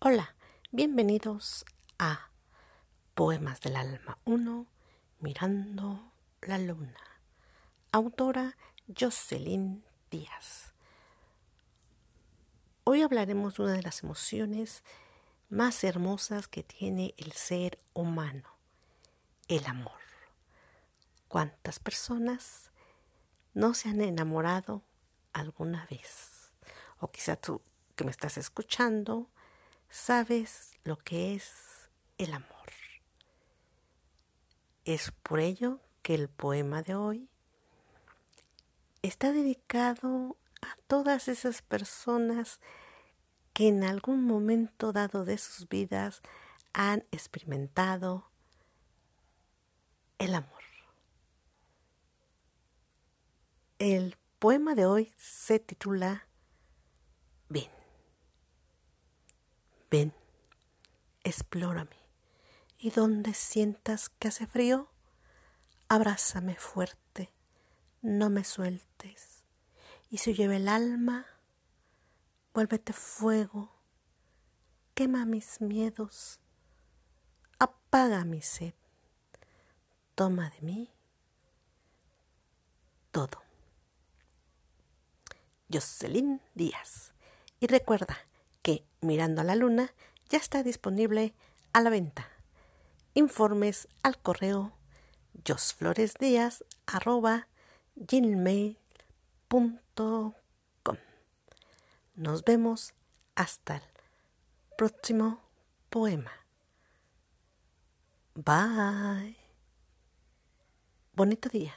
Hola, bienvenidos a Poemas del Alma 1, Mirando la Luna. Autora Jocelyn Díaz. Hoy hablaremos de una de las emociones más hermosas que tiene el ser humano, el amor. ¿Cuántas personas no se han enamorado alguna vez? O quizá tú que me estás escuchando, sabes lo que es el amor. Es por ello que el poema de hoy está dedicado a todas esas personas que en algún momento dado de sus vidas han experimentado el amor. El poema de hoy se titula Ven. Ven, explórame, y donde sientas que hace frío, abrázame fuerte, no me sueltes, y si lleve el alma, vuélvete fuego, quema mis miedos, apaga mi sed, toma de mí todo. Jocelyn Díaz. Y recuerda, Mirando a la Luna ya está disponible a la venta. Informes al correo josfloresdias.gmail.com Nos vemos hasta el próximo poema. Bye. Bonito día.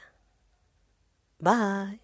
Bye.